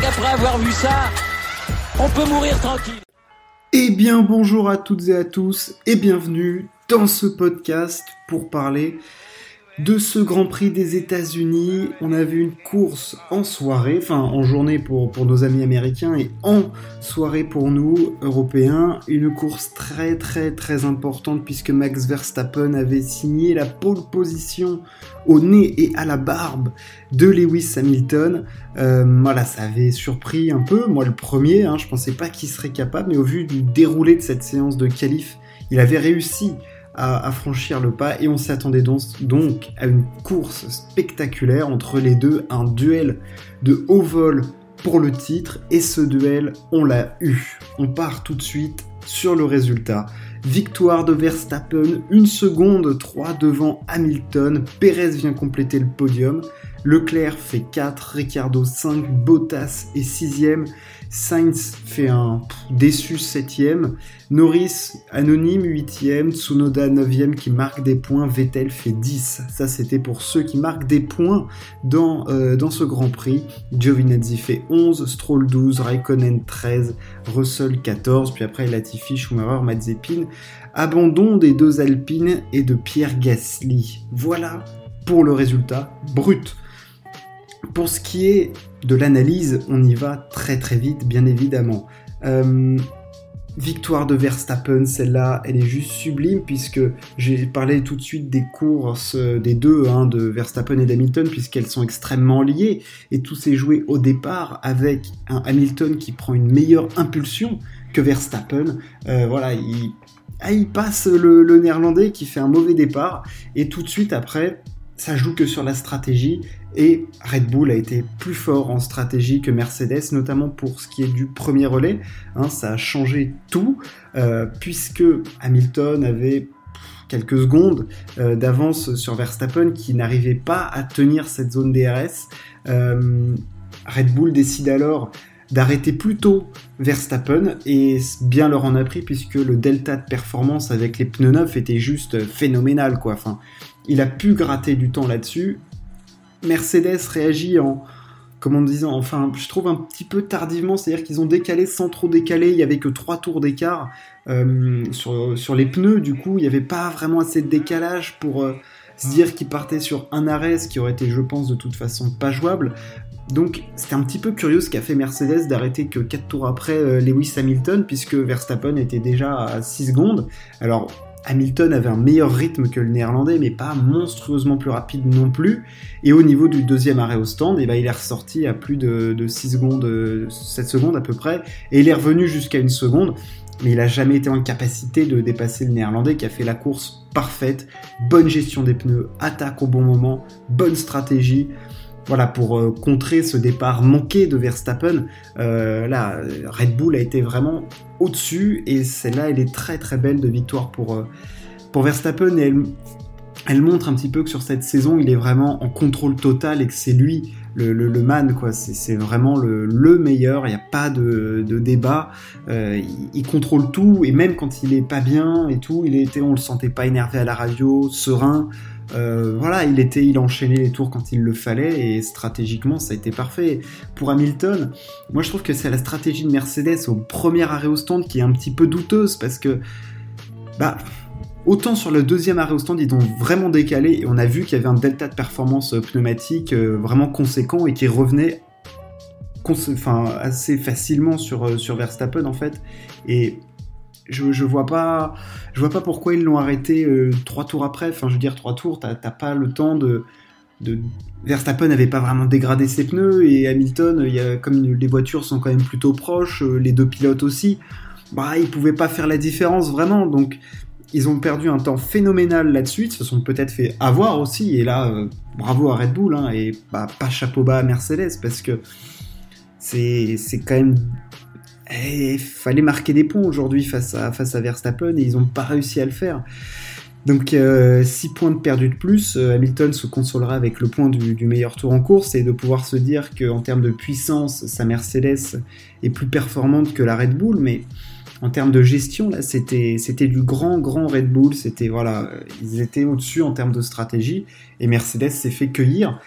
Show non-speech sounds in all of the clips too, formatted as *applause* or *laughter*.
qu'après avoir vu ça, on peut mourir tranquille. Eh bien bonjour à toutes et à tous et bienvenue dans ce podcast pour parler de ce Grand Prix des États-Unis. On a vu une course en soirée, enfin en journée pour, nos amis américains et en soirée pour nous, Européens. Une course très très très importante puisque Max Verstappen avait signé la pole position au nez et à la barbe de Lewis Hamilton. Euh, voilà, ça avait surpris un peu, moi le premier, hein, je pensais pas qu'il serait capable, mais au vu du déroulé de cette séance de qualif, il avait réussi à, franchir le pas et on s'attendait donc, à une course spectaculaire entre les deux, un duel de haut vol pour le titre et ce duel on l'a eu. On part tout de suite sur le résultat. Victoire de Verstappen, une seconde 3 devant Hamilton, Perez vient compléter le podium, Leclerc fait 4, Ricardo 5, Bottas est 6ème, Sainz fait un déçu 7ème, Norris anonyme 8ème, Tsunoda 9ème qui marque des points, Vettel fait 10. Ça c'était pour ceux qui marquent des points dans, euh, ce Grand Prix. Giovinazzi fait 11, Stroll 12, Raikkonen 13, Russell 14, puis après Latifi, Schumacher, Mazepin. Abandon des deux Alpines et de Pierre Gasly. Voilà pour le résultat brut. Pour ce qui est de l'analyse, on y va très très vite, bien évidemment. Euh, victoire de Verstappen, celle-là, elle est juste sublime puisque j'ai parlé tout de suite des courses des deux, hein, de Verstappen et d'Hamilton, puisqu'elles sont extrêmement liées et tout s'est joué au départ avec un Hamilton qui prend une meilleure impulsion que Verstappen. Euh, voilà, il, ah, passe le néerlandais qui fait un mauvais départ et tout de suite après, ça joue que sur la stratégie et Red Bull a été plus fort en stratégie que Mercedes, notamment pour ce qui est du premier relais. Hein, ça a changé tout, euh, puisque Hamilton avait quelques secondes euh, d'avance sur Verstappen qui n'arrivait pas à tenir cette zone DRS. Euh, Red Bull décide alors d'arrêter plus tôt Verstappen et bien leur en a pris puisque le delta de performance avec les pneus neufs était juste phénoménal quoi. Il a pu gratter du temps là-dessus Mercedes réagit en, comment disant, enfin, je trouve un petit peu tardivement, c'est-à-dire qu'ils ont décalé sans trop décaler, il y avait que trois tours d'écart euh, sur, sur, les pneus, du coup, il n'y avait pas vraiment assez de décalage pour euh, se dire qu'ils partaient sur un arrêt, ce qui aurait été, je pense, de toute façon pas jouable. Donc, c'était un petit peu curieux ce qu'a fait Mercedes d'arrêter que 4 tours après euh, Lewis Hamilton, puisque Verstappen était déjà à 6 secondes. Alors, Hamilton avait un meilleur rythme que le néerlandais, mais pas monstrueusement plus rapide non plus. Et au niveau du deuxième arrêt au stand, eh ben, il est ressorti à plus de, 6 secondes, 7 secondes à peu près, et il est revenu jusqu'à une seconde, mais il n'a jamais été en capacité de dépasser le néerlandais qui a fait la course parfaite, bonne gestion des pneus, attaque au bon moment, bonne stratégie voilà, pour euh, contrer ce départ manqué de Verstappen, euh, là, Red Bull a été vraiment au-dessus et celle-là, elle est très très belle de victoire pour, euh, pour Verstappen et elle, elle, montre un petit peu que sur cette saison, il est vraiment en contrôle total et que c'est lui le, man, quoi. C'est vraiment le, le meilleur, il n'y a pas de, débat. Euh, il, il, contrôle tout et même quand il est pas bien et tout, il était, on le sentait pas énervé à la radio, serein. Euh, voilà, il était, il enchaînait les tours quand il le fallait et stratégiquement ça a été parfait. Pour Hamilton, moi je trouve que c'est la stratégie de Mercedes au premier arrêt au stand qui est un petit peu douteuse parce que, bah, autant sur le deuxième arrêt au stand ils ont vraiment décalé et on a vu qu'il y avait un delta de performance pneumatique euh, vraiment conséquent et qui revenait assez facilement sur, euh, sur Verstappen en fait. Et je, je vois pas pourquoi ils l'ont arrêté euh, trois tours après enfin je veux dire trois tours t'as pas le temps de, Verstappen n'avait pas vraiment dégradé ses pneus et Hamilton comme les voitures sont quand même plutôt proches euh, les deux pilotes aussi bah ils pouvaient pas faire la différence vraiment ils ont perdu un temps phénoménal là-dessus, ils se sont peut-être fait avoir aussi, et là, euh, bravo à Red Bull, hein, et bah, pas chapeau bas à Mercedes, parce que c'est quand même il fallait marquer des points aujourd'hui face à, face à Verstappen et ils n'ont pas réussi à le faire. Donc 6 euh, points de perdu de plus, euh, Hamilton se consolera avec le point du, meilleur tour en course et de pouvoir se dire qu'en termes de puissance, sa Mercedes est plus performante que la Red Bull, mais en termes de gestion, là, c'était, c'était du grand, grand Red Bull, c'était, voilà, ils étaient au-dessus en termes de stratégie et Mercedes s'est fait cueillir.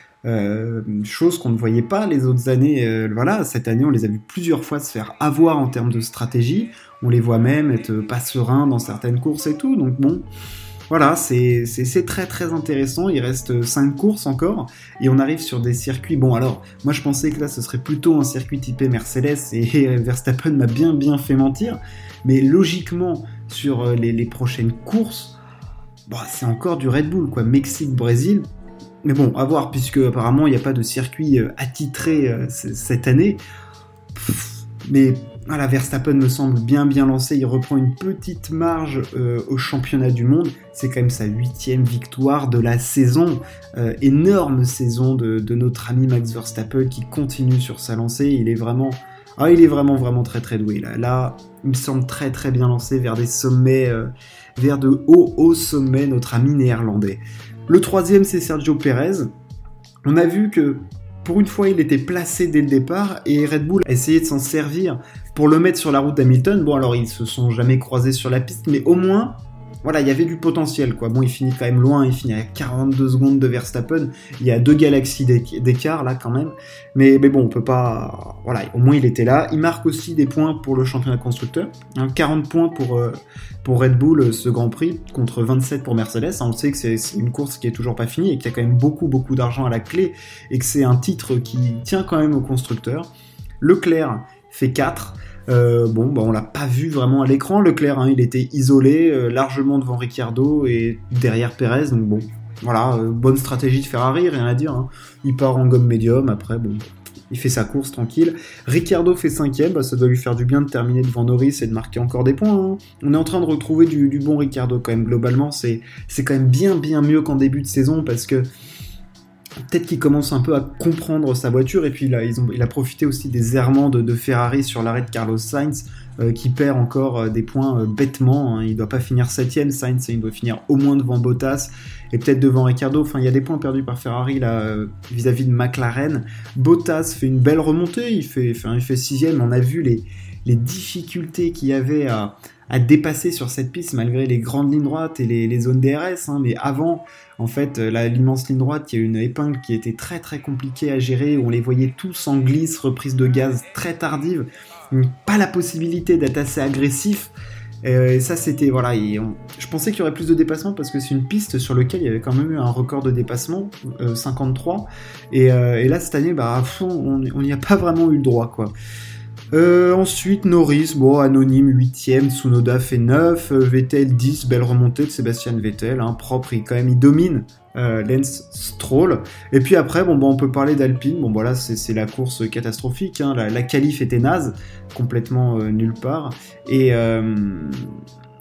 chose qu'on ne voyait pas les autres années. voilà, cette année, on les a vus plusieurs fois se faire avoir en termes de stratégie. On les voit même être pas sereins dans certaines courses et tout. Donc bon, voilà, c'est très très intéressant. Il reste 5 courses encore et on arrive sur des circuits. Bon, alors, moi je pensais que là ce serait plutôt un circuit typé Mercedes et Verstappen m'a bien bien fait mentir. Mais logiquement, sur euh, les, prochaines courses, bah, c'est encore du Red Bull, quoi. Mexique, Brésil. Mais bon, à voir, puisque apparemment il n'y a pas de circuit euh, attitré euh, cette année. mais voilà, Verstappen me semble bien bien lancé, il reprend une petite marge euh, au championnat du monde, c'est quand même sa huitième victoire de la saison, euh, énorme saison de, notre ami Max Verstappen qui continue sur sa lancée, il est vraiment, ah, vraiment très très doué là. Là, il me semble très très bien lancé vers des sommets, euh, vers de hauts hauts sommets, notre ami néerlandais. Le troisième c'est Sergio Perez. On a vu que pour une fois, il était placé dès le départ et Red Bull a essayé de s'en servir pour le mettre sur la route d'Hamilton. Bon, alors ils se sont jamais croisés sur la piste, mais au moins, voilà, il y avait du potentiel, quoi. Bon, il finit quand même loin, il finit à 42 secondes de Verstappen. Il y a deux galaxies d'écart, là, quand même. Mais, bon, on peut pas... Voilà, au moins il était là. Il marque aussi des points pour le championnat constructeur. 40 hein. points pour, euh, pour Red Bull, euh, ce Grand Prix, contre 27 pour Mercedes. On sait que c'est une course qui est toujours pas finie et qu'il y a quand même beaucoup, beaucoup d'argent à la clé et que c'est un titre qui tient quand même au constructeur. Leclerc fait 4. Euh, bon, bah, on l'a pas vu vraiment à l'écran, Leclerc. Hein, il était isolé, euh, largement devant Ricciardo et derrière Perez. Donc bon, voilà, euh, bonne stratégie de Ferrari, rien à dire. Hein. Il part en gomme médium, après, bon, il fait sa course tranquille. Ricciardo fait cinquième, bah, ça doit lui faire du bien de terminer devant Norris et de marquer encore des points. Hein. On est en train de retrouver du, du bon Ricciardo quand même. Globalement, c'est quand même bien bien mieux qu'en début de saison parce que peut-être qu'il commence un peu à comprendre sa voiture et puis il a profité aussi des errements de, Ferrari sur l'arrêt de Carlos Sainz euh, qui perd encore euh, des points euh, bêtement. Hein. Il doit pas finir septième, Sainz, il doit finir au moins devant Bottas et peut-être devant Ricardo. Enfin, il y a des points perdus par Ferrari vis-à-vis de McLaren. Bottas fait une belle remontée, il fait, enfin, il fait sixième. On a vu les, les difficultés qu'il y avait à, dépasser sur cette piste malgré les grandes lignes droites et les, zones DRS. Hein. mais avant, en fait, euh, l'immense ligne droite, il y a une épingle qui était très très compliquée à gérer, on les voyait tous en glisse, reprise de gaz très tardive, pas la possibilité d'être assez agressif. Euh, et ça, c'était voilà. je pensais qu'il y aurait plus de dépassement parce que c'est une piste sur laquelle il y avait quand même eu un record de dépassement, 53. Euh, et, là, cette année, bah, à fond, on n'y a pas vraiment eu le droit, quoi. Euh, ensuite, Norris, bon, anonyme 8ème, Tsunoda fait 9, euh, Vettel 10, belle remontée de Sébastien Vettel, hein, propre, il, quand même, il domine euh, Lance Stroll. Et puis après, bon, bon on peut parler d'Alpine, bon, voilà, c'est la course catastrophique, hein, la, la qualif était naze, complètement nulle part, et,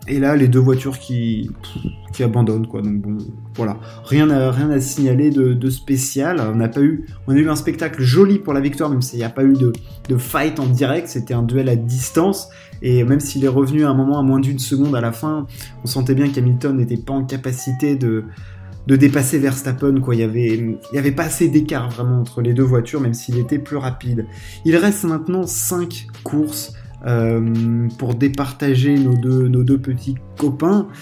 et là, les deux voitures qui, qui abandonnent, quoi. Donc bon, voilà. Rien à, rien à signaler de, spécial. On n'a pas eu, on a eu un spectacle joli pour la victoire, même s'il n'y a pas eu de, de fight en direct. C'était un duel à distance. Et même s'il est revenu à un moment à moins d'une seconde à la fin, on sentait bien qu'Hamilton n'était pas en capacité de, de dépasser Verstappen, quoi. Il y avait, y avait pas assez d'écart vraiment entre les deux voitures, même s'il était plus rapide. Il reste maintenant 5 courses. Euh, pour départager nos deux, nos deux petits copains. *laughs*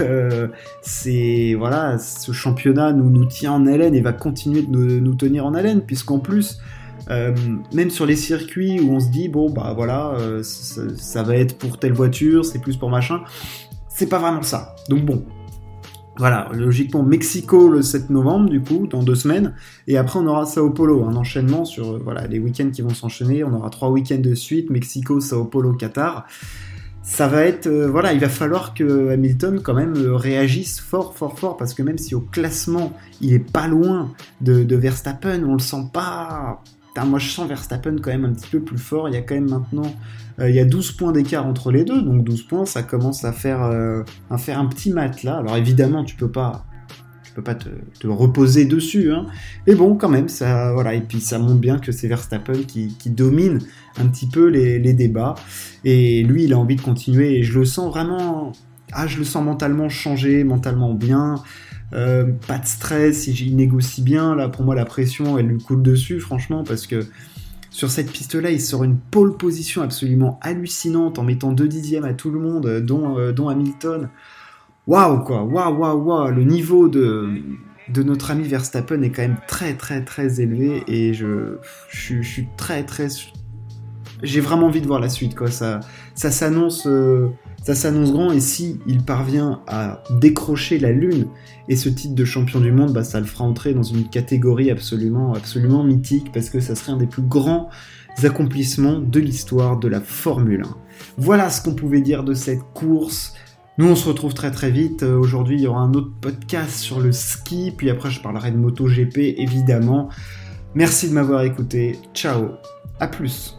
Euh, c'est voilà, ce championnat nous, nous tient en haleine et va continuer de nous, tenir en haleine, puisqu'en plus, euh, même sur les circuits où on se dit bon bah voilà, ça, va être pour telle voiture, c'est plus pour machin, c'est pas vraiment ça. Donc bon, voilà, logiquement Mexico le 7 novembre, du coup, dans deux semaines. Et après, on aura Sao Paulo, un enchaînement sur euh, voilà, les week-ends qui vont s'enchaîner. On aura trois week-ends de suite, Mexico, Sao Paulo, Qatar. Ça va être, euh, voilà, il va falloir que Hamilton quand même euh, réagisse fort, fort, fort, parce que même si au classement il est pas loin de, de Verstappen, on le sent pas moi je sens Verstappen quand même un petit peu plus fort. Il y a quand même maintenant, euh, il y a 12 points d'écart entre les deux, donc 12 points, ça commence à faire, euh, à faire un petit mat là. Alors évidemment, tu peux pas, pas te, reposer dessus, hein. Mais bon, quand même, ça, voilà. Et puis ça montre bien que c'est Verstappen qui, domine un petit peu les, les, débats. Et lui, il a envie de continuer. Et je le sens vraiment, ah, je le sens mentalement changé, mentalement bien. Euh, pas de stress, il négocie bien. Là, pour moi, la pression, elle lui coule dessus, franchement, parce que sur cette piste-là, il sort une pole position absolument hallucinante en mettant deux dixièmes à tout le monde, euh, dont, euh, dont Hamilton. Waouh, quoi, waouh, waouh, waouh, le niveau de, de notre ami Verstappen est quand même très très très élevé et je, suis très très j'ai vraiment envie de voir la suite quoi ça ça s'annonce ça s'annonce grand et si il parvient à décrocher la lune et ce titre de champion du monde bah ça le fera entrer dans une catégorie absolument mythique parce que ça serait un des plus grands accomplissements de l'histoire de la Formule 1 voilà ce qu'on pouvait dire de cette course nous, on se retrouve très très vite. Euh, aujourd'hui, il y aura un autre podcast sur le ski, puis après, je parlerai de MotoGP, évidemment. Merci de m'avoir écouté. Ciao, à plus.